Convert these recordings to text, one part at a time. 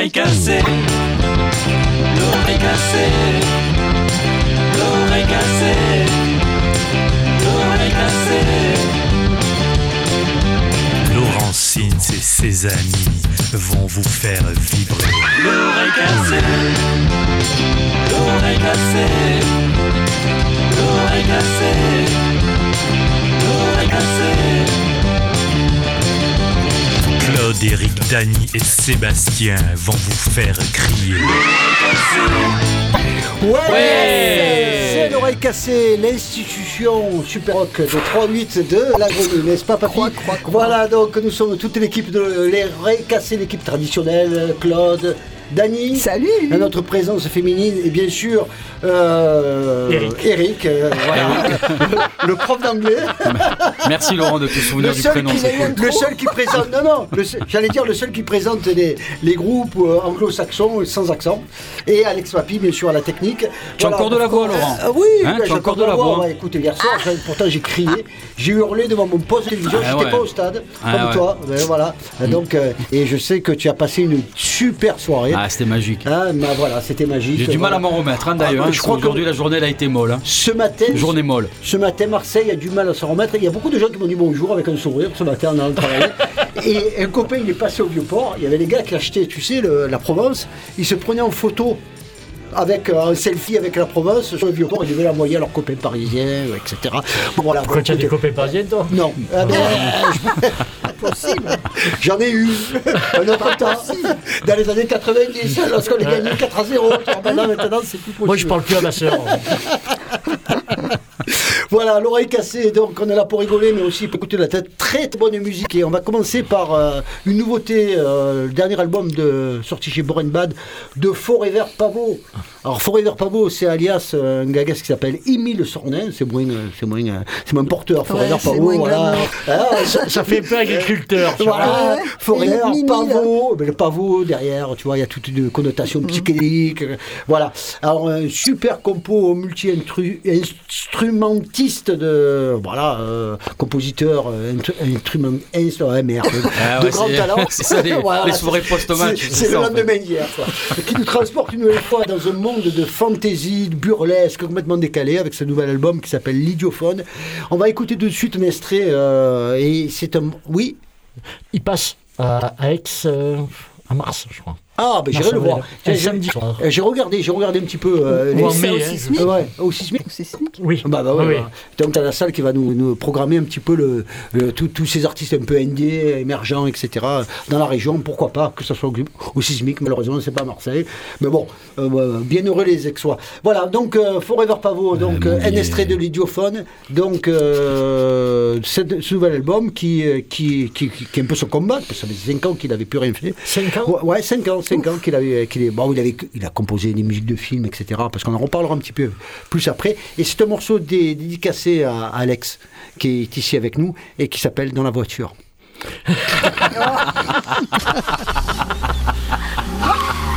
l'oreille cassée, l'oreille cassée, l'oreille cassée, l'oreille et ses amis vont vous faire vibrer. L'oreille cassée, l'oreille cassée, l'oreille cassée, l'oreille cassée. Claude, Eric, Dany et Sébastien vont vous faire crier. Ouais, C'est l'oreille cassée, l'institution super rock de 3-8 de la grenouille, n'est-ce pas papy Voilà, donc nous sommes toute l'équipe de l'oreille cassée, l'équipe traditionnelle, Claude, Dany. Salut à notre présence féminine et bien sûr euh, Eric. euh, voilà, le, le prof d'anglais. Merci Laurent de te souvenir du prénom. qui, le seul qui présente, non, non, le seul- j'allais dire le seul qui présente les, les groupes euh, anglo-saxons sans accent. Et Alex Papi, bien sûr, à la technique. Tu as encore de la voix, Laurent Euh, Oui, Hein, ben, tu as j'ai encore de la voix Ouais, écoute, hier soir, pourtant j'ai crié, j'ai hurlé devant mon poste de télévision, Ah j'étais ouais. pas au stade, Ah comme ouais. toi. Ben, voilà. Donc, euh, et je sais que tu as passé une super soirée. Ah, c'était magique. Hein, ben, voilà, c'était magique. J'ai du mal à m'en remettre, hein, d'ailleurs. Ah, hein, je crois que- Aujourd'hui, la journée elle a été molle. hein. Ce matin, Journée molle. ce matin, Marseille a du mal à s'en remettre. Il y a beaucoup de gens qui m'ont dit bonjour avec un sourire ce matin en allant travailler. Et un copain, il est passé au Vieux-Port. Il y avait les gars qui achetaient, tu sais, le- la Provence. Ils se prenaient en photo avec euh, un selfie avec la Provence sur le Vieux-Port. Ils devaient l'envoyer à leurs copains parisiens, euh, etc. Bon, voilà. Pourquoi tu as des copains parisiens, toi? Non. Ah, ben, euh, J'en ai eu un autre temps. Dans les années 90, lorsqu'on a gagné 4 à 0. Tu vois, Maintenant, maintenant, c'est plus possible. Moi, je parle plus à ma soeur. Voilà, l'oreille cassée, donc on est là pour rigoler, mais aussi pour écouter de la tête. Très, très bonne musique. Et on va commencer par euh, une nouveauté, euh, le dernier album de, sorti chez Born Bad de Forever Pavot. Alors, Forever Pavot, c'est alias euh, un gagas qui s'appelle Émile Sornin. C'est moins, euh, c'est moins, euh, c'est moins porteur, Forever c'est Pavot. Voilà. Ah, ça- Ça fait peu agriculteur. voilà, Ouais. Forever, Et Mimi, pavot, mais le pavot derrière, tu vois, il y a toute une connotation psychédélique. euh, Voilà. Alors, un super compo multi-instrumentiste de, voilà, euh, compositeur, euh, instru- instrument, instru- ouais, merde, Ah de ouais, grand talent. c'est ça, les- les soirées post-match, C'est le en lendemain quoi. Qui nous transporte une nouvelle fois dans un monde de fantaisie, de burlesque, complètement décalé, avec ce nouvel album qui s'appelle L'Idiophone. On va écouter tout de suite un extrait, euh, et c'est un. Oui Il passe à, à Aix euh, à mars, je crois. Ah, ben j'irai le voir. Un samedi soir. Euh, J'ai regardé, j'ai regardé un petit peu euh, Ou en les- mai, au hein, sismique. Euh, ouais, au sismique. C'est sismique. Oui. Bah, bah ouais, Oui, bah. Donc t'as la salle qui va nous, nous programmer un petit peu le, le- tous- tous ces artistes un peu indés, émergents, etc. dans la région, pourquoi pas, que ce soit au, au sismique, malheureusement c'est pas à Marseille. Mais bon, euh, bah, bien heureux les Aixois. Voilà, donc euh, Forever Pavot, donc mon euh, un Dieu. extrait de l'idiophone, donc euh, cette- ce nouvel album qui, euh, qui, qui, qui- qui est un peu son combat, parce que ça fait 5 ans qu'il n'avait plus rien fait. 5 ans Ouais, ouais, 5 ans, 5 ans qu'il avait, bon, il avait, il a composé des musiques de films, etc. Parce qu'on en reparlera un petit peu plus après. Et c'est un morceau dé- dédicacé à, à Alex, qui est ici avec nous et qui s'appelle Dans la voiture.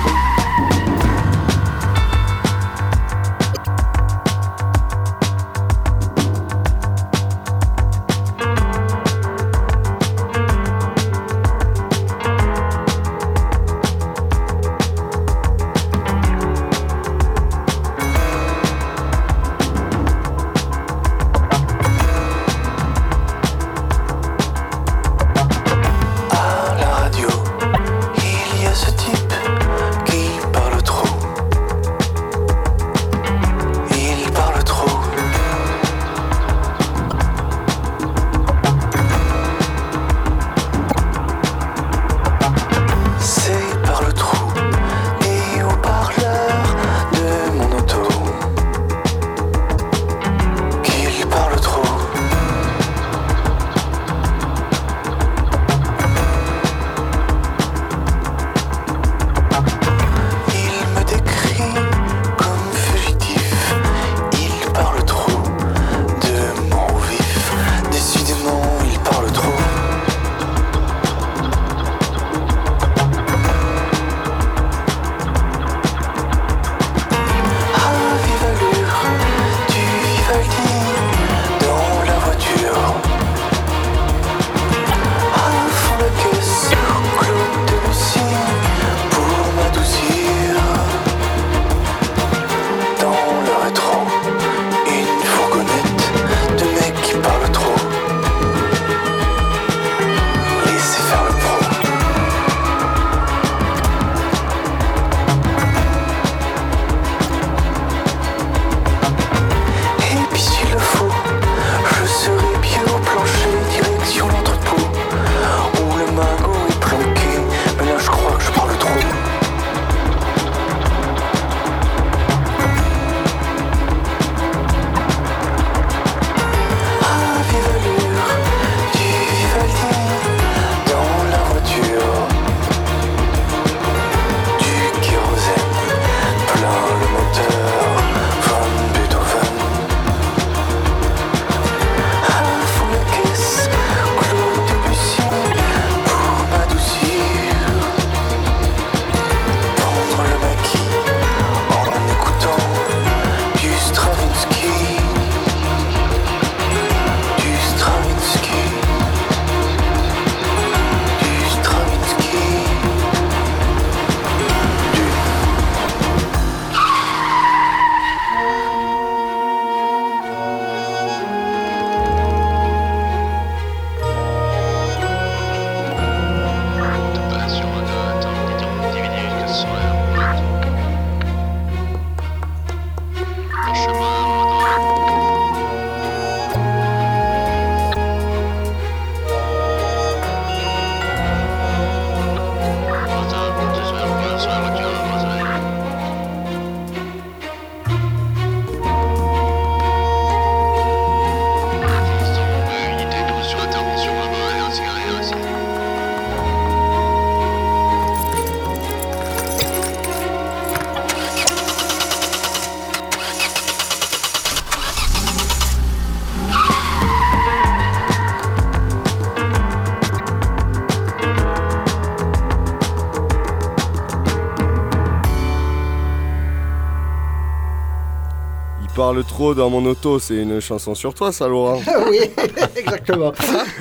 parles trop dans mon auto, c'est une chanson sur toi, ça, Laurent. oui, exactement.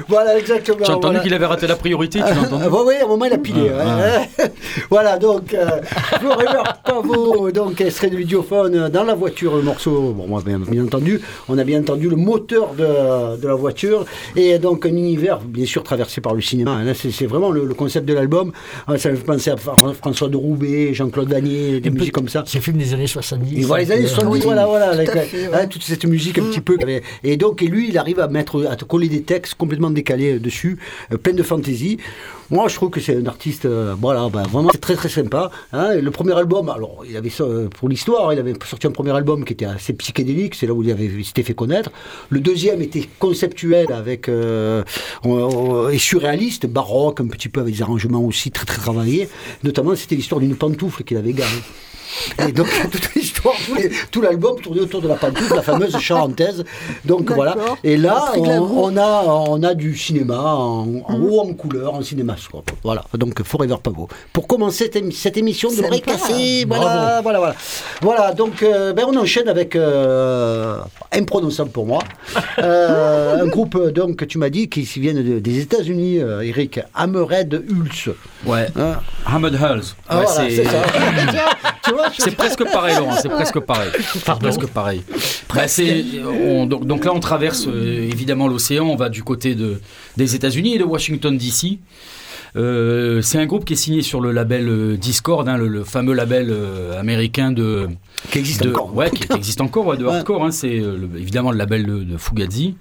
voilà, exactement. J'ai entendu voilà. qu'il avait raté la priorité, tu l'as entendu Ah, bah oui, à un moment il a pilé. Ah, ouais. voilà, donc, euh, Forever Pavot, donc, extrait de vidéophone euh, dans la voiture, le morceau. Bon, moi, bien, bien entendu, on a bien entendu le moteur de, de la voiture et donc un univers, bien sûr, traversé par le cinéma. hein. Là, c'est c'est vraiment le, le concept de l'album. Ah, Ça me fait penser à Fran- François de Roubaix, Jean-Claude Vanier, des musiques comme ça. C'est un film des années 70. Et voilà, les années Euh, 70, oui, voilà, voilà, avec à fait, ouais. hein, toute cette musique un petit peu. Et donc, et lui, il arrive à mettre, à te coller des textes complètement décalés euh, dessus, euh, plein de fantaisie. Moi, je trouve que c'est un artiste, euh, voilà, ben, vraiment c'est très très sympa. hein. Le premier album, alors, il avait ça, euh, pour l'histoire, il avait sorti un premier album qui était assez psychédélique, c'est là où il avait il s'était fait connaître. Le deuxième était conceptuel avec euh, et surréaliste, baroque, un petit peu avec des arrangements aussi très très travaillés. Notamment, c'était l'histoire d'une pantoufle qu'il avait garée. Et donc, toute l'histoire, tout, l'album tournait autour de la pantoufle, la fameuse charentaise. Donc voilà. Et là, on, a, on a du cinéma en, en haut en couleur, en Voilà. Donc Forever Pavot. Pour commencer cette, émi- cette émission de l'oreille cassée. Voilà, voilà, voilà. Voilà. Donc, euh, ben, on enchaîne avec euh, imprononçable pour moi. Euh, un groupe donc que tu m'as dit qui viennent de- des États-Unis, euh, Eric. Hammerhead Hulse. Ouais. Hein Hammered Hulls. Ah, Ouais, voilà, c'est- c'est ça. presque pareil, Laurent, c'est presque pareil. Pardon presque pareil. Bah, on- donc, donc là, on traverse euh, évidemment l'océan, on va du côté de, des États-Unis et de Washington, D.C. Euh, c'est un groupe qui est signé sur le label euh, Discord, hein, le, le fameux label euh, américain de. Qui existe de- encore. Ouais, qui, existe encore, ouais, de Ouais. hardcore. hein, c'est évidemment le label de, de Fugazi.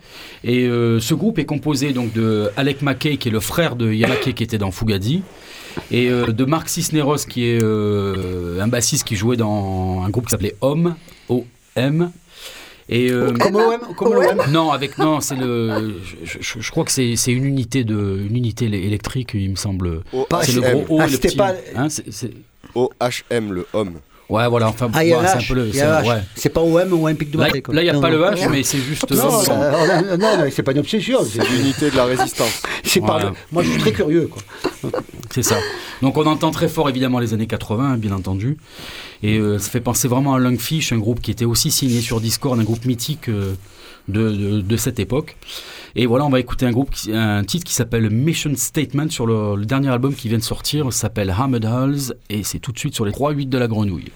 Et ce groupe est composé donc de Alec McKay, qui est le frère de McKay, qui était dans Fugazi. Et de Mark Cisneros, qui est un bassiste qui jouait dans un groupe qui s'appelait Homme, O-M. Et, euh, Comme non, avec non, c'est le. Je, je- je crois que c'est c'est une unité de une unité électrique, il me semble. C'est le gros O Ah, et le c'était petit. pas- hein, c'est- c'est- O-H-M, le homme. Ouais, voilà. Enfin, Ah, a ouais, c'est un H. peu le. C'est- ouais. C'est pas OM ou Olympique de Marseille. là, il n'y a Non, pas non. le H, mais c'est juste. Non, euh, euh, non, non, c'est pas une obsession. c'est- L'unité de la résistance. C'est par Voilà. le- Moi, je suis très curieux. Quoi. C'est ça. Donc on entend très fort évidemment les années 80, bien entendu. Et euh, ça fait penser vraiment à Lungfish, un groupe qui était aussi signé sur Discord, un groupe mythique euh, de, cette époque. Et voilà, on va écouter un, groupe qui- un titre qui s'appelle Mission Statement sur le, dernier album qui vient de sortir, s'appelle Hammered Hulls, et c'est tout de suite sur les 3-8 de la grenouille.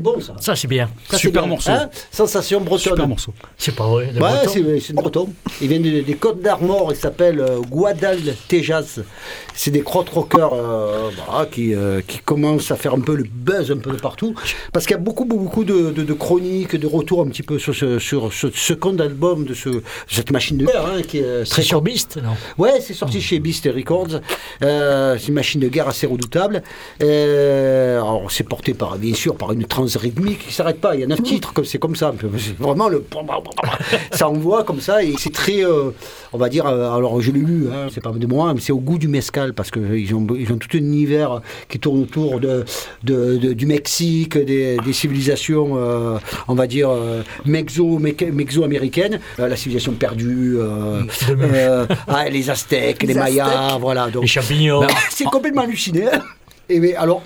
Bon ça. Ça, c'est bien. Ça, Super bien. morceau. Hein Sensation bretonne. Super morceau. C'est pas vrai. Ouais, c'est c'est breton. Il vient de- des Côtes d'Armor, il s'appelle euh, Guadaltejas. C'est des crotte rockers euh, voilà, qui, euh, qui commencent à faire un peu le buzz un peu de partout. Parce qu'il y a beaucoup, beaucoup de, de- de chroniques, de retours un petit peu sur ce, sur ce second album de ce, cette machine de guerre hein, qui est C'est sur Beast, non? Ouais, c'est sorti chez Beast Records. Euh, c'est une machine de guerre assez redoutable. Euh, alors, c'est porté par, bien sûr, par une trans rythmique qui s'arrête pas. Il y a neuf titres, comme c'est comme ça. Vraiment le. Ça envoie comme ça et c'est très, euh, on va dire. alors, je l'ai lu. hein, c'est pas de moi, mais c'est au goût du mescal parce que ils ont, ils ont tout un univers qui tourne autour de, de- de- du Mexique, des, des civilisations, euh, on va dire euh, mexo, mexo-américaines, Euh, la civilisation perdue. euh, euh, ah, les Aztèques, les, Les Mayas, Aztèques. voilà. Donc, Les champignons. bah, c'est complètement halluciné. hein. Et mais, alors.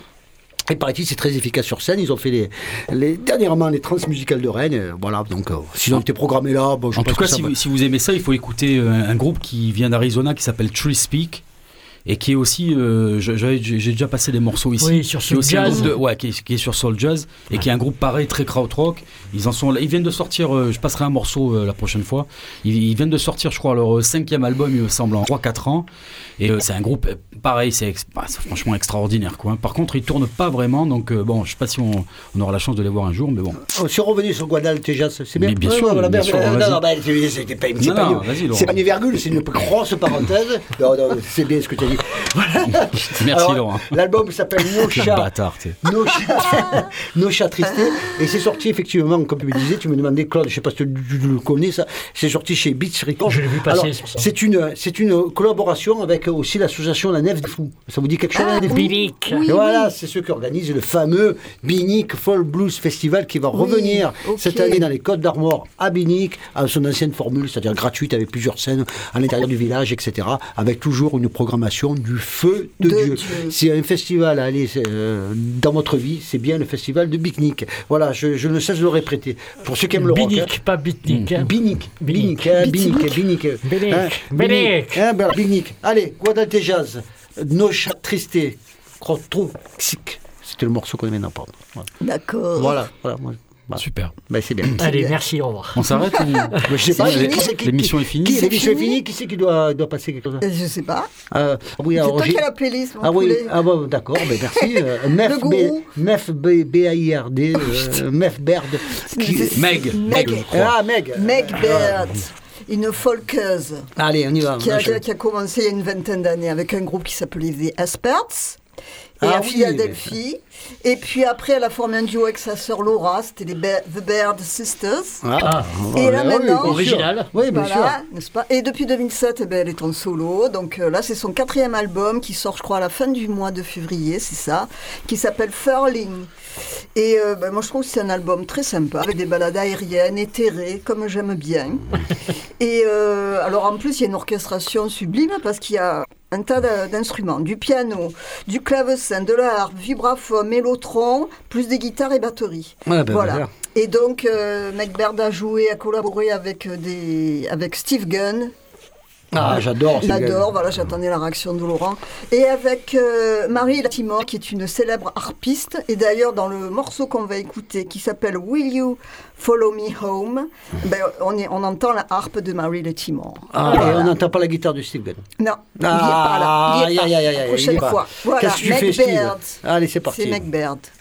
Et paraît-il, c'est très efficace sur scène. Ils ont fait les, les dernièrement les trans musicales de Rennes. euh, Voilà, donc euh, s'ils ont été programmés là, bon, je En pense tout cas, que ça si va. vous, si vous aimez ça, il faut écouter euh, un, un groupe qui vient d'Arizona qui s'appelle Tree Speak et qui est aussi, euh, j'ai déjà passé des morceaux ici. Oui, sur qui est Soul aussi un Jazz. groupe de- ouais, qui est, qui est sur Soul Jazz et qui est un groupe pareil très krautrock. Ils en sont, là- ils viennent de sortir. euh, je passerai un morceau euh, la prochaine fois. Ils, ils viennent de sortir, je crois, leur euh, cinquième album, il me semble, en 3-4 ans. Et euh, c'est un groupe euh, pareil, c'est bah, franchement extraordinaire, quoi. Par contre, ils tournent pas vraiment, donc euh, bon, je sais pas si on, on aura la chance de les voir un jour, mais bon. Oh, Si on revenait sur Guadaltejas, c'est bien. Mais bien Ouais, sûr, ouais, voilà, bien ben, sûr, non, non, c'est- c'est pas, une- vas-y, Laurent. c'est pas une virgule, c'est une grosse parenthèse. C'est bien ce que tu as dit. Voilà. Merci, Alors, Laurent. L'album s'appelle No Chat. bâtard, Nos chats tristés. Et c'est sorti effectivement, comme tu me disais, tu me demandais, Claude, je sais pas si tu, le connais, ça. C'est sorti chez Beats Records. Je l'ai vu passer, c'est pour ça. C'est une, c'est une collaboration avec aussi l'association La Nef des Fous. Ça vous dit quelque chose, La Nef des Fous? Bilic. Et voilà, c'est ceux qui organisent le fameux Binic Fall Blues Festival qui va Oui, revenir cette année dans les Côtes d'Armor à Binic, à son ancienne formule, c'est-à-dire gratuite avec plusieurs scènes à l'intérieur du village, etc. Avec toujours une programmation du feu de, De Dieu. Dieu. S'il y a un festival à aller euh, dans votre vie, c'est bien le festival de Binic. Voilà, je, je ne cesse de le répéter. Pour ceux qui aiment le rock. hein. Binic, pas Bitnik. hein. Binic, Binic. Binic, Binic, Binic. Binic, Binic. Binic. Allez, Guadaltejas, Nos chats tristés, Crotroxic. C'était le morceau qu'on aimait d'entendre. Voilà, D'accord. voilà. voilà, moi, voilà. Super. Ben, c'est bien. Allez, bien. merci, au revoir. On s'arrête ou... Je sais pas, L'émission est finie Qui, C'est l'émission est fini finie Qui c'est qui doit, doit passer quelque chose Euh, Je sais pas. euh, oui, C'est toi qui as la playlist, mon Ah oui, ah bon, d'accord, ben merci. Euh, Mef. Mef B, B-A-I-R-D, euh, Mef Baird. qui- C'est- Meg, Meg. Meg, je crois. Ah, Meg. Meg Baird, une folkeuse Allez, on y va. qui a, qui a commencé il y a une vingtaine d'années avec un groupe qui s'appelait The Experts. Et Ah à oui, Philadelphie. Et puis après, elle a formé un duo avec sa sœur Laura, c'était les The Baird Sisters. Ah, Et là, oui, maintenant- sûr. Original. Oui, bien sûr. Voilà, n'est-ce pas? Et depuis 2007, eh ben, elle est en solo. Donc euh, là, c'est son quatrième album qui sort, je crois, à la fin du mois de février, c'est ça, qui s'appelle Furling. Et euh, ben, moi, je trouve que c'est un album très sympa, avec des balades aériennes, éthérées, comme j'aime bien. Et euh, alors, en plus, il y a une orchestration sublime parce qu'il y a un tas d'in- d'instruments, du piano, du clavecin, de la harpe, vibraphone, mélotron, plus des guitares et batteries. Ouais, ben, voilà. Et donc, euh, Macbeth a joué, a collaboré avec, euh, des, avec Steve Gunn. Ah, j'adore. ce J'adore, gars. voilà, j'attendais la réaction de Laurent. Et avec euh, Marie Latimore, qui est une célèbre harpiste. Et d'ailleurs, dans le morceau qu'on va écouter, qui s'appelle Will You Follow Me Home, ben, on, est, on entend la harpe de Marie Latimore. Ah, et on n'entend pas la guitare de Steve Gunn. Non, il n'y est Ah, pas là. Il est pas. aïe, aïe, aïe, Prochaine il est pas. fois. Voilà, Qu'est-ce que tu fais, Steve? Macbeth. Allez, c'est parti. C'est Macbeth.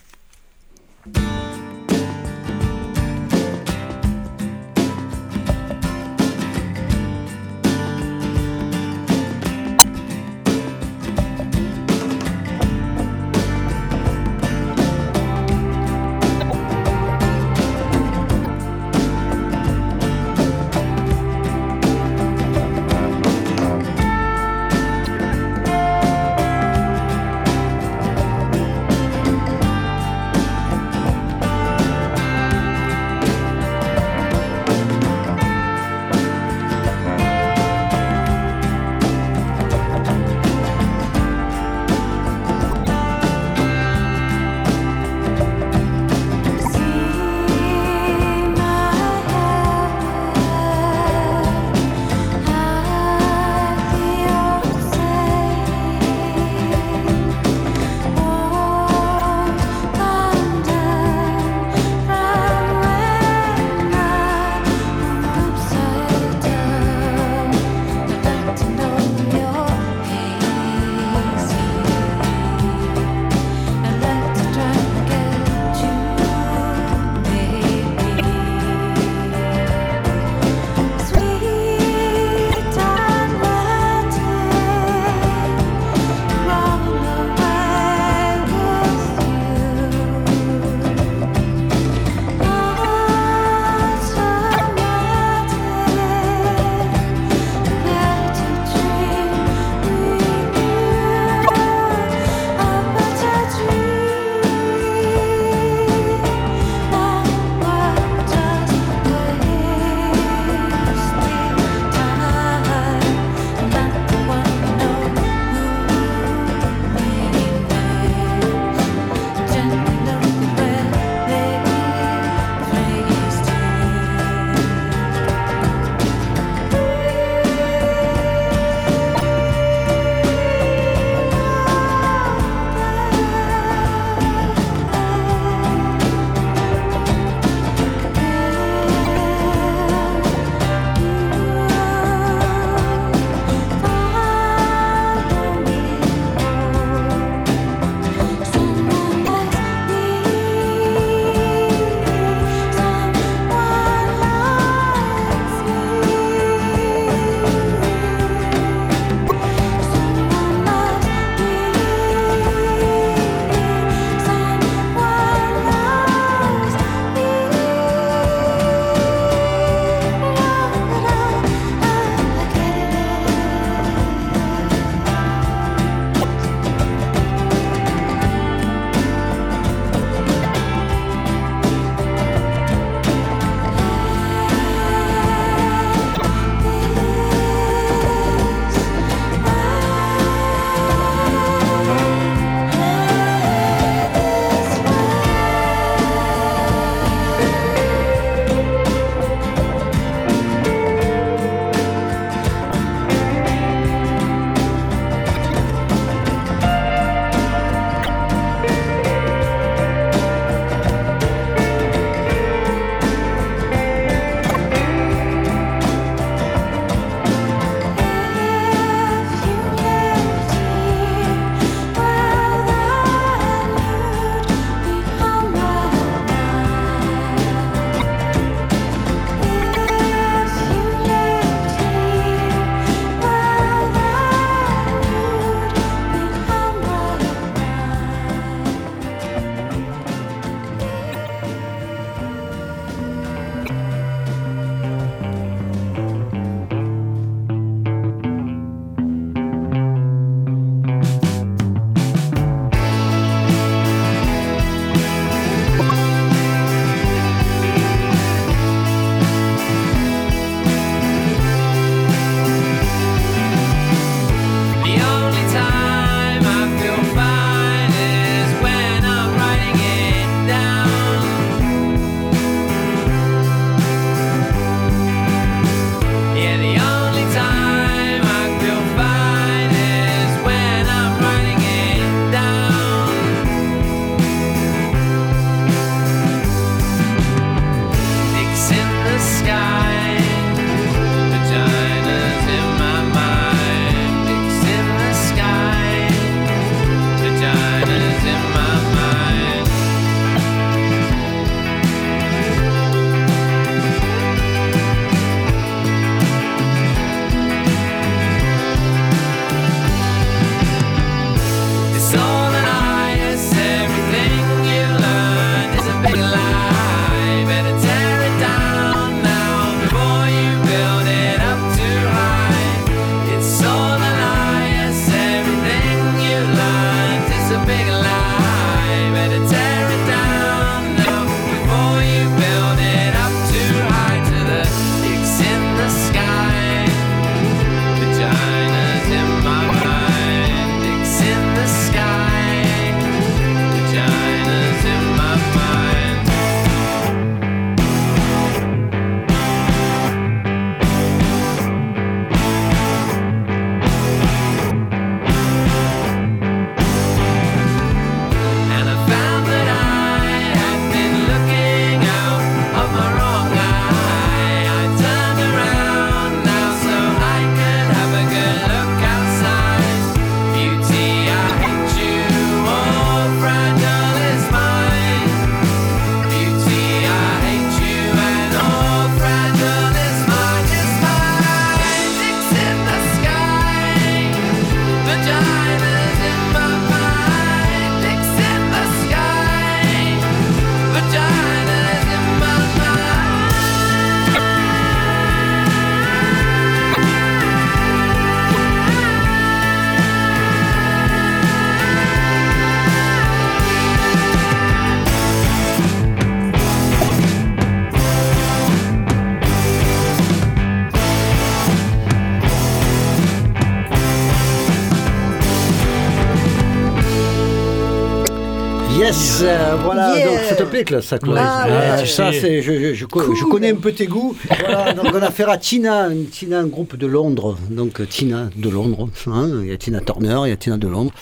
Yeah. donc ça Ah, Ouais, ouais, ça c'est- je, je, je, co- je connais un peu tes goûts. Voilà, donc on a affaire à Tina, une- Tina, un groupe de Londres, donc euh, Tina de Londres, hein, il y a Tina Turner, il y a Tina de Londres.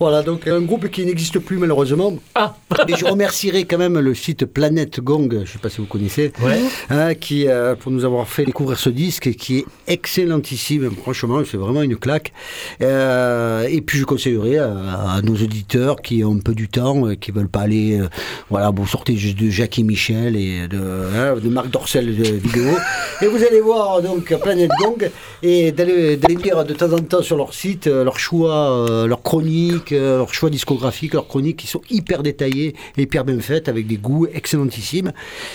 Voilà, donc un groupe qui n'existe plus malheureusement. Ah. Et je remercierai quand même le site Planète Gong, je ne sais pas si vous connaissez, Ouais. hein, qui, euh, pour nous avoir fait découvrir ce disque qui est excellentissime. Franchement, c'est vraiment une claque. Euh, et puis, je conseillerais à, à nos auditeurs qui ont un peu du temps, euh, qui veulent pas aller, euh, voilà, vous sortez juste de Jacques et Michel et de, hein, de Marc Dorcel de vidéo. et vous allez voir donc Planète Gong et d'aller lire de temps en temps sur leur site leurs choix, leurs chroniques, leurs choix discographiques, leurs chroniques qui sont hyper détaillées et hyper bien faites avec des goûts excellentissimes.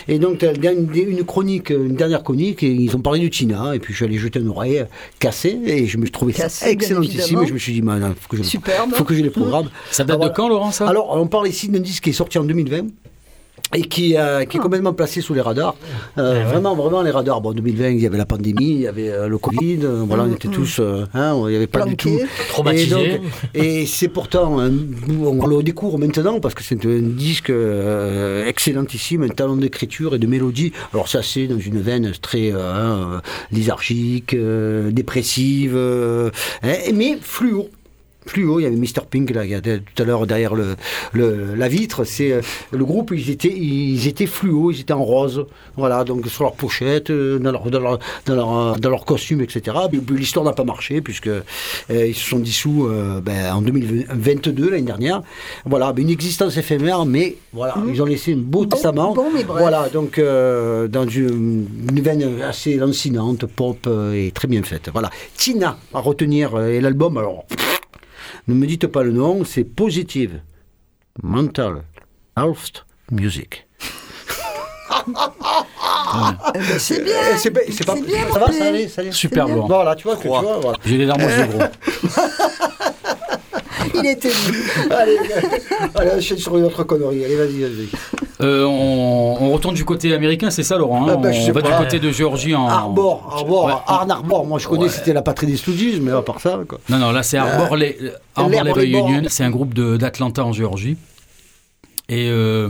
Et donc, une, une chronique, une dernière chronique, et ils ont parlé de Tina, et puis je suis allé jeter une oreille cassée, et je me suis trouvé Cassée, ça excellentissime, et je me suis dit, il faut que je, Superbe. faut que je les programme. Ça date de quand, Laurent, ça? Alors, on parle ici d'un disque qui est sorti en 2020 et qui, euh, qui est complètement placé sous les radars. Euh, Vraiment, vraiment les radars. Bon, en 2020, il y avait la pandémie, il y avait euh, le Covid, euh, voilà, on était tous, euh, hein, il n'y avait pas du tout. Traumatisés. Et, donc, et c'est pourtant, on le découvre maintenant parce que c'est un disque euh, excellentissime, un talent d'écriture et de mélodie. Alors ça, c'est dans une veine très euh, hein, euh, dépressive, euh, hein, mais fluo. Fluo, il y avait Mr Pink là, tout à l'heure derrière le, le- la vitre. C'est euh, le groupe, ils étaient, ils étaient fluo, ils étaient en rose. Voilà, donc sur leur pochette, euh, dans leur, dans leur, dans leur, euh, dans leur costume, etc. L'histoire n'a pas marché puisque euh, ils se sont dissous euh, ben, en 2022 l'année dernière. Voilà, mais une existence éphémère, mais voilà, ils ont laissé un beau Bon- testament. bon, mais bref. Voilà, donc euh, dans une, une veine assez lancinante, pop et très bien faite. Voilà, Tina à retenir et l'album. Alors. Ne me dites pas le nom, c'est Positive Mental Health Music. Ben, c'est bien. Eh, c'est pas- pas- bien, ça va, ça allait, ça allait. Super. Laurent. Voilà, tu vois, que tu vois, voilà. J'ai les larmes aux yeux, gros. Il était libre. Allez, allez, enchaîne sur une autre connerie. Allez, vas-y, vas-y. Euh, on, on retourne du côté américain, c'est ça, Laurent hein Ah bah, On va pas. du côté de Géorgie en. Arbor, Arbor, Ouais. Arn Arbor. Moi, je connais, c'était la patrie des Stooges, mais à part ça, quoi. Non, non, là c'est Arbor, Les- Arbor Labor. Union, c'est un groupe de- d'Atlanta en Géorgie. Et euh,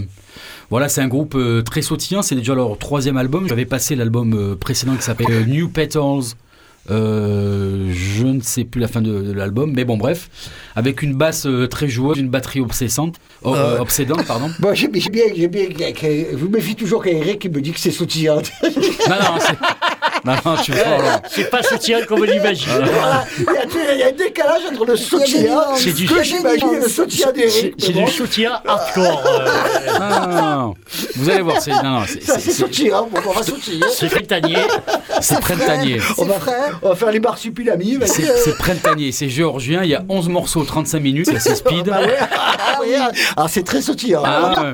voilà, c'est un groupe euh, très sautillant, c'est déjà leur troisième album. J'avais passé l'album euh, précédent qui s'appelle euh, New Petals. Euh, je ne sais plus la fin de, de l'album, mais bon, bref, avec une basse euh, très joueuse, une batterie obsédante, oh, euh, obsédante, pardon. Bon, j'ai bien, j'ai bien. méfiez toujours qu'Eric qui me dit que c'est sautillant. Non, non, non, non, tu vois, Laurent. C'est pas soutien comme on l'imagine. Voilà. Il y a- il y a un décalage entre le nuances. C'est du- que j'imagine et le sautillant d'Eric. C'est c'est du soutien hardcore. euh, Non, non, non, non. Vous allez voir, c'est non, non, c'est- Ça, c'est- c'est c'est- sautillant. Bon, on va sautillant. C'est printanier. c'est printanier. On va, on va faire les marsupilamis. vas-y. C'est c'est printanier, c'est géorgien, il y a 11 morceaux, 35 minutes, c'est speed. Ah ouais, ah ouais, ah, c'est très sautillant. Ah ouais.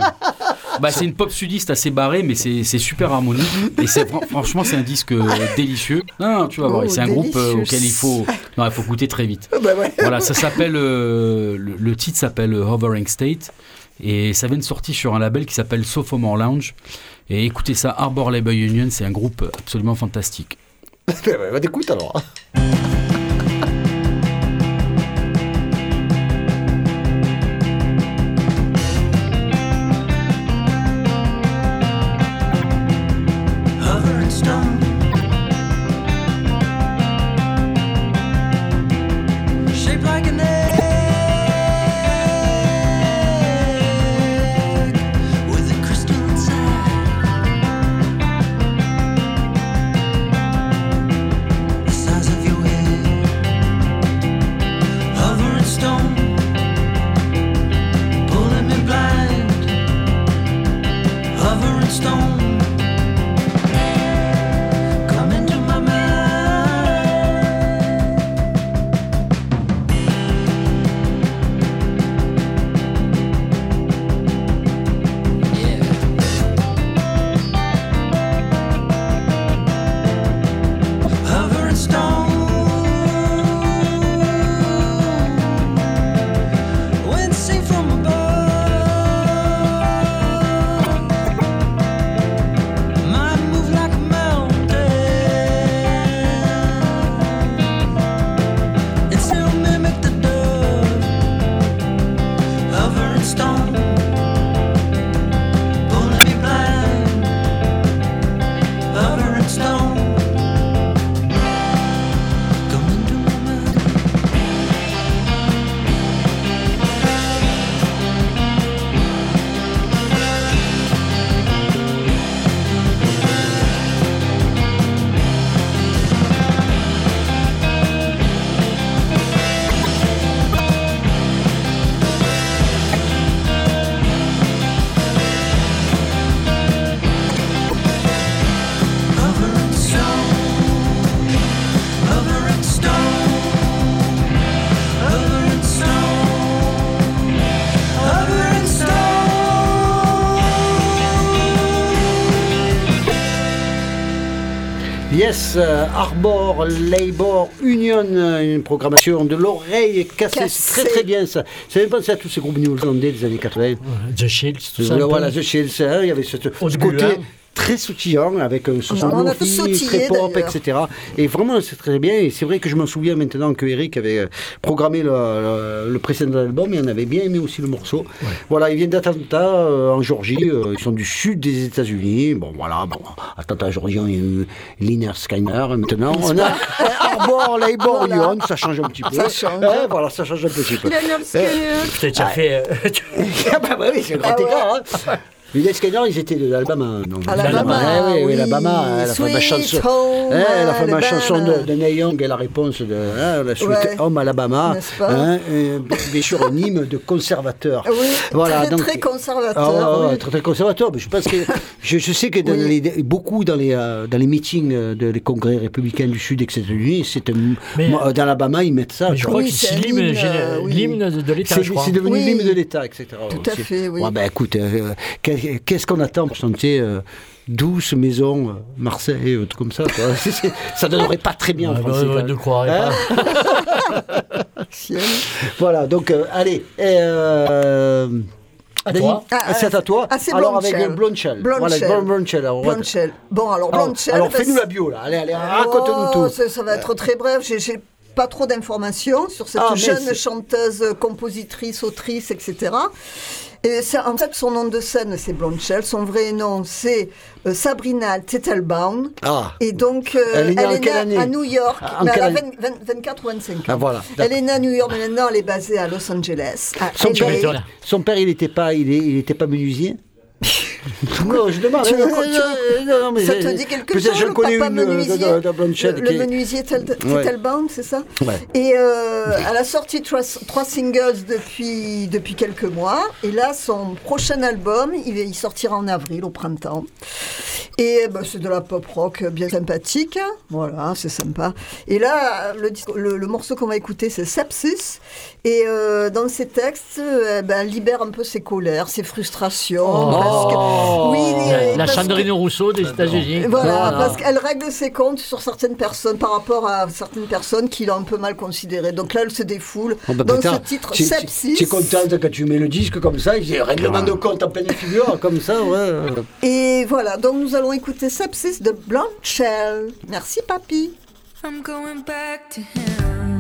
Bah, c'est une pop sudiste assez barrée, mais c'est super harmonique. Et c'est fran- franchement, c'est un disque euh, délicieux. Non, non, tu vas voir, Oh, c'est un groupe euh, auquel il faut, non, il faut goûter très vite. Bah ouais. Voilà, ça s'appelle, euh, le, le titre s'appelle Hovering State. Et ça vient de sortir sur un label qui s'appelle Sophomore Lounge. Et écoutez ça, Arbor Labor Union, c'est un groupe absolument fantastique. Bah ouais, bah écoute alors. Yes, euh, Arbor, Labor, Union, euh, une programmation de l'oreille cassée. Cassée. C'est très très bien ça. Ça fait penser à tous ces groupes néo-zélandais des années 80. The Shields, tout ça. Voilà, The Shields, hein, il y avait ce, ce côté. Très sautillant avec euh, ce son On a tous lofi, sautillé, très pop, etc. Et vraiment, c'est très bien. Et c'est vrai que je m'en souviens maintenant que Eric avait euh, programmé le, le- le précédent album et on avait bien aimé aussi le morceau. Voilà, ils viennent d'Atlanta, euh, en Georgie. euh, ils sont du sud des États-Unis. Bon, voilà, bon, Atlanta, Georgie, il y a eu Liner Skyner. Maintenant, on a Arbor, Labor, Voilà. Ça change un petit peu. Ça change. Hein, voilà, ça change un petit peu. Leonard Skinner. Putain, tu as fait. euh, Ah bah oui, c'est un grand Ah ouais. écart. Hein. Les Skyner, ils étaient de l'Alabama. non, Alabama, Ouais, oui, oui, oui. l'Alabama, la fameuse Sweet chanson. Hein, la fameuse Alabama. chanson de, de Neil Young et la réponse de hein, la suite Ouais. Home Alabama. Hein, euh, bien sûr, un hymne de conservateur. Oui, Voilà, très, donc- très conservateur. Ouais, oui. très, très conservateur. Mais je pense que je, je sais que dans Oui. les- beaucoup dans les euh, dans les meetings euh, de les congrès républicains du Sud, un, Mais- moi, dans l'Alabama, ils mettent ça. mais je crois que c'est l'hymne euh, de l'État, C'est devenu l'hymne de l'État, etc. Tout à fait, oui. Ben, écoute, euh, qu'est- qu'est-ce qu'on attend pour chanter euh, Douce Maison, euh, Marseille, euh, tout comme ça quoi. Ça donnerait pas très bien en Ouais, français. bah, ne Hein pas. Ciel. Voilà, donc euh, allez. euh, À Dany, toi. ah, c'est à toi. Ah, c'est alors avec Blondshell. Blondshell. Voilà. Alors. Bon, alors alors, Blondshell. alors, bah, fais-nous la bio là. Allez, allez, raconte-nous Oh, tout. Ça, ça va être très bref. J'ai- pas trop d'informations sur cette Ah, jeune chanteuse, compositrice, autrice, etc. Et en fait, son nom de scène, c'est Blondshell. Son vrai nom, c'est euh, Sabrina Tettelbaum. Ah. Et donc, euh, Elle est née en quelle née année à New York. Ah, en mais elle a année 20 20 24 ou 25 ans. Ah, voilà, Elle est née à New York, mais maintenant elle est basée à Los Angeles. à Son père, son père, il n'était pas, il est- il était pas menuisier? non, je demande. Tu veux euh, qu'on- tu euh, non, non, mais Ça te dit quelque peut-être chose je le connais une euh, menuisier de, de, de Blondshell Le, qui le est- menuisier Ouais. Tettelbaum, c'est ça Ouais. Et euh, elle a sorti trois, trois singles depuis, depuis quelques mois. Et là, son prochain album, il, il sortira en avril, au printemps. Et bah, c'est de la pop rock bien sympathique. Voilà, c'est sympa. Et là, le, disque- le, le morceau qu'on va écouter, c'est Sepsis. Et euh, dans ses textes, euh, ben, elle libère un peu ses colères, ses frustrations. Oh. parce que- oui, La, la que- Chandrine Rousseau des États-Unis. voilà, parce qu'elle règle ses comptes sur certaines personnes par rapport à certaines personnes qui l'ont un peu mal considérée. Donc là, elle se défoule. Oh, bah, dans putain, ce titre, Sepsis. Tu es contente quand tu mets le disque comme ça, il dit règlement de compte en pleine figure, comme ça, ouais. Et voilà, donc nous allons écouter Sepsis de Blanche Shell. Merci, papy. I'm going back to him.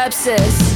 Sepsis.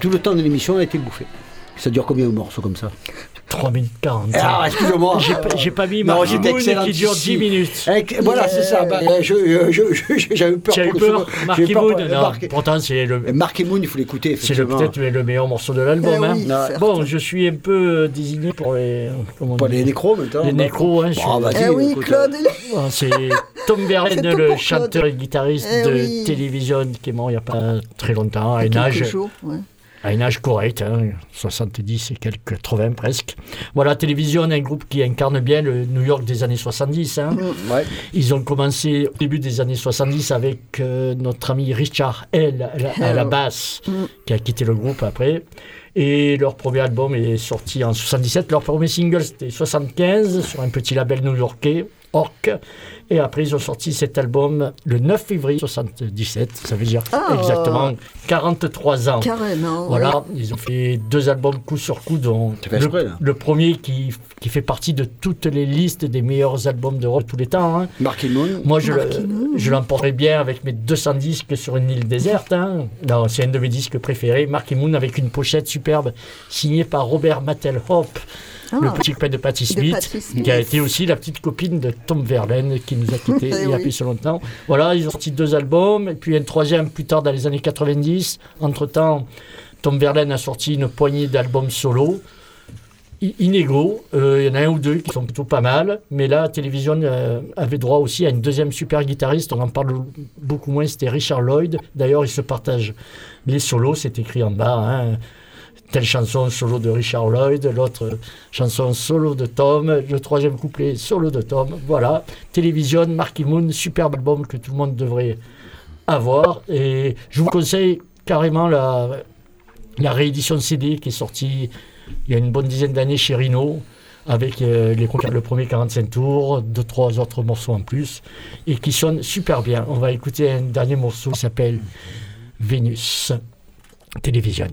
Tout le temps de l'émission a été bouffé. Ça dure combien de morceaux comme ça 3 minutes 40. Ah, excuse-moi. J'ai pas- J'ai mis Non, Moon excellent qui dure ici. 10 minutes. Avec- Voilà, c'est ça. Bah, je- je- je- J'avais eu peur. As eu peur. J'ai Marky Moon non, Marky- Pourtant, c'est le, Et Marky Moon, il faut l'écouter. c'est peut-être le meilleur morceau de l'album. Eh hein. oui, certes. Bon, je suis un peu euh, désigné pour les. comment Pour les nécros maintenant. Les bah, nécros, hein, Bon, je- vas-y, Eh oui, Claude, euh, C'est Tom Verlaine, le chanteur et guitariste Eh de télévision qui est mort il n'y a pas très longtemps, à un âge. À un âge correct, hein, 70 et quelques 80 presque. Voilà, télévision, un groupe qui incarne bien le New York des années 70. hein. ouais. Ils ont commencé au début des années 70 avec euh, notre ami Richard à la, à la basse, Mm. qui a quitté le groupe après. Et leur premier album est sorti en 77. Leur premier single, c'était 75, sur un petit label new-yorkais, Orc. Et après, ils ont sorti cet album le 9 février 77. Ça veut dire Ah. exactement 43 ans. Carrément. Voilà, ils ont fait deux albums coup sur coup, dont le, premier qui, qui fait partie de toutes les listes des meilleurs albums d'Europe de tous les temps. hein. Marky Moon. Moi, je, le- je bien avec mes 200 disques sur une île déserte. hein. Non, c'est un de mes disques préférés. Marky Moon avec une pochette superbe signée par Robert Mattelhoff, Ah. le petit copain de Patti Smith, Patti Smith. qui a été aussi la petite copine de Tom Verlaine qui nous a quittés il y a oui. plus longtemps. Voilà, ils ont sorti deux albums, et puis un troisième plus tard dans les années 90. Entre-temps, Tom Verlaine a sorti une poignée d'albums solo inégaux. Euh, Il y en a un ou deux qui sont plutôt pas mal. Mais là, Télévision euh, avait droit aussi à une deuxième super guitariste. On en parle beaucoup moins. C'était Richard Lloyd. D'ailleurs, ils se partagent les solos. C'est écrit en bas. hein. Telle chanson solo de Richard Lloyd, l'autre chanson solo de Tom, le troisième couplet solo de Tom. Voilà. Télévision, Marky Moon, superbe album que tout le monde devrait avoir. Et je vous conseille carrément la, réédition CD qui est sortie il y a une bonne dizaine d'années chez Rhino, avec euh, les, le premier 45 tours, deux, trois autres morceaux en plus, et qui sonne super bien. On va écouter un dernier morceau qui s'appelle Vénus Télévision.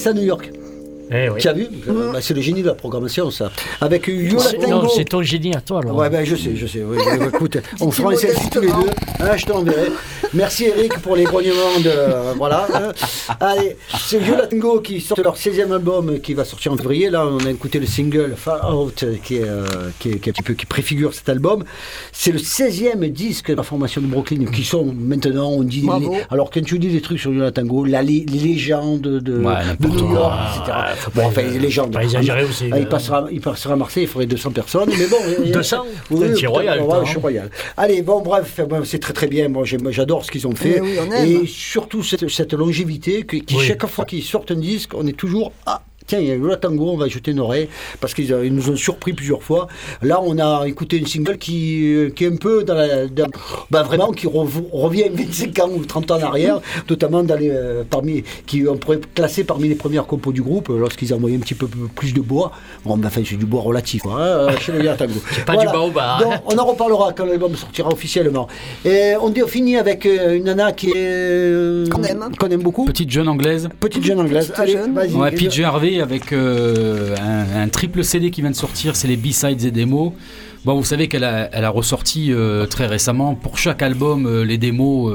Resté à New York. Eh oui. Tu as vu? Bah, C'est le génie de la programmation, ça. Avec Yola C'est- Tango. Non, c'est ton génie à toi, alors. Ouais, ben je sais, je sais. Oui, écoute, on fera un selfie tous les deux. Hein, je t'enverrai. Merci Eric pour les grognements de. euh, voilà. hein. Allez, c'est Yola Tango qui sort leur 16e album qui va sortir en février. Là, on a écouté le single Far Out qui, est, euh, qui, est, qui est un petit peu qui préfigure cet album. C'est le 16e disque de la formation de Brooklyn qui sont maintenant, on dit. Les- alors, quand tu dis des trucs sur Yola Tango, la les légendes de, de Ouais, n'importe New. York, etc. Bon, enfin, les légendes. Pas exagérer aussi, Ah, il, euh. passera, il passera à Marseille, il faudrait 200 personnes. Mais bon. il y a- 200? oui, T'es royal, ouais, je suis hein. royal. Allez, bon, bref, c'est très très bien. Moi, j'adore ce qu'ils ont fait. Oui, on aime. Et surtout cette, cette longévité, que, qui Oui. chaque fois qu'ils sortent un disque, on est toujours. Ah, Tiens, il y a eu la tango, on va y jeter une oreille, parce qu'ils ils nous ont surpris plusieurs fois. Là, on a écouté une single qui, euh, qui est un peu dans la. dans- bah, vraiment, qui rev- revient 25 ans ou 30 ans en arrière, notamment dans les, euh, parmi, qui on pourrait classer parmi les premières compos du groupe, euh, lorsqu'ils envoyaient un petit peu plus de bois. Bon, ben, enfin, c'est du bois relatif, quoi, hein, chez les tango. C'est pas du baobab. Donc, on en reparlera quand l'album sortira officiellement. Et on finit avec une nana qui est. Qu'on aime. qu'on aime beaucoup. Petite jeune anglaise. Petite jeune anglaise. Petite Allez, jeune. vas-y. Ouais, Avec euh, un, triple CD qui vient de sortir, c'est les B-sides et démos. Bon, vous savez qu'elle a, elle a ressorti euh, très récemment pour chaque album euh, les démos.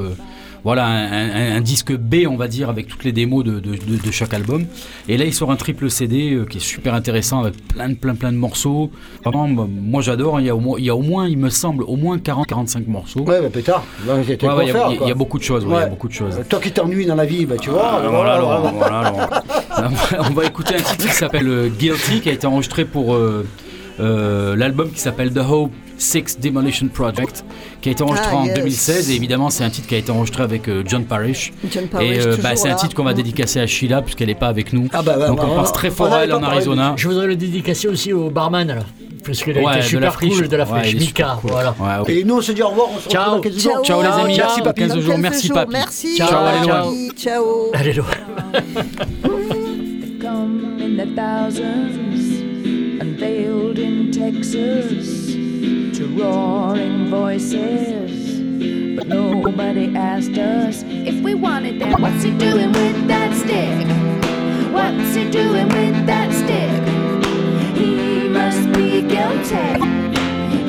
Voilà, un, un- un disque B, on va dire, avec toutes les démos de, de- de- de chaque album. Et là, il sort un triple CD euh, qui est super intéressant avec plein de, plein, plein de morceaux. Vraiment, moi- j'adore. Il, y a au moins- il y a au moins, il me semble, au moins 40-45 morceaux. Ouais, bah pétard. Ouais, ouais, il y, a- y y beaucoup de choses. ouais, y a beaucoup de choses. Euh, Toi qui t'ennuies dans la vie, bah, tu vois. Voilà, alors, voilà, alors. On va écouter un titre qui s'appelle euh, Guilty, qui a été enregistré pour euh, l'album qui s'appelle The Hope Six Demolition Project, qui a été enregistré Ah, en yes. 2016. Et évidemment, c'est un titre qui a été enregistré avec euh, John Parrish. John Parrish, et euh, bah, c'est un titre qu'on va Mm. dédicacer à Sheila, puisqu'elle n'est pas avec nous. Ah, bah, bah, Donc bah, on pense très fort à elle en Arizona. Je voudrais le dédicacer aussi au barman, là. Parce qu'il a Ouais, été de super la friche. cool de la friche. Mika, cool. voilà. Ouais, ok. Et nous, on se dit au revoir. On se Ciao. retrouve dans 15 jours. Ciao, Ciao, les amis, ciao. merci papy. 15 Dans jours, 15 merci jours, papy. Merci. Ciao, Ciao, allez, ciao. loin. Ciao. Allez, and veiled in Texas to roaring voices. But nobody asked us if we wanted them. What's he doing with that stick? What's he doing with that stick? He must be guilty.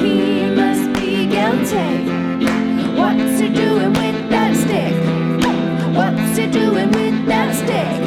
He must be guilty. What's he doing with that stick? What's he doing with that stick?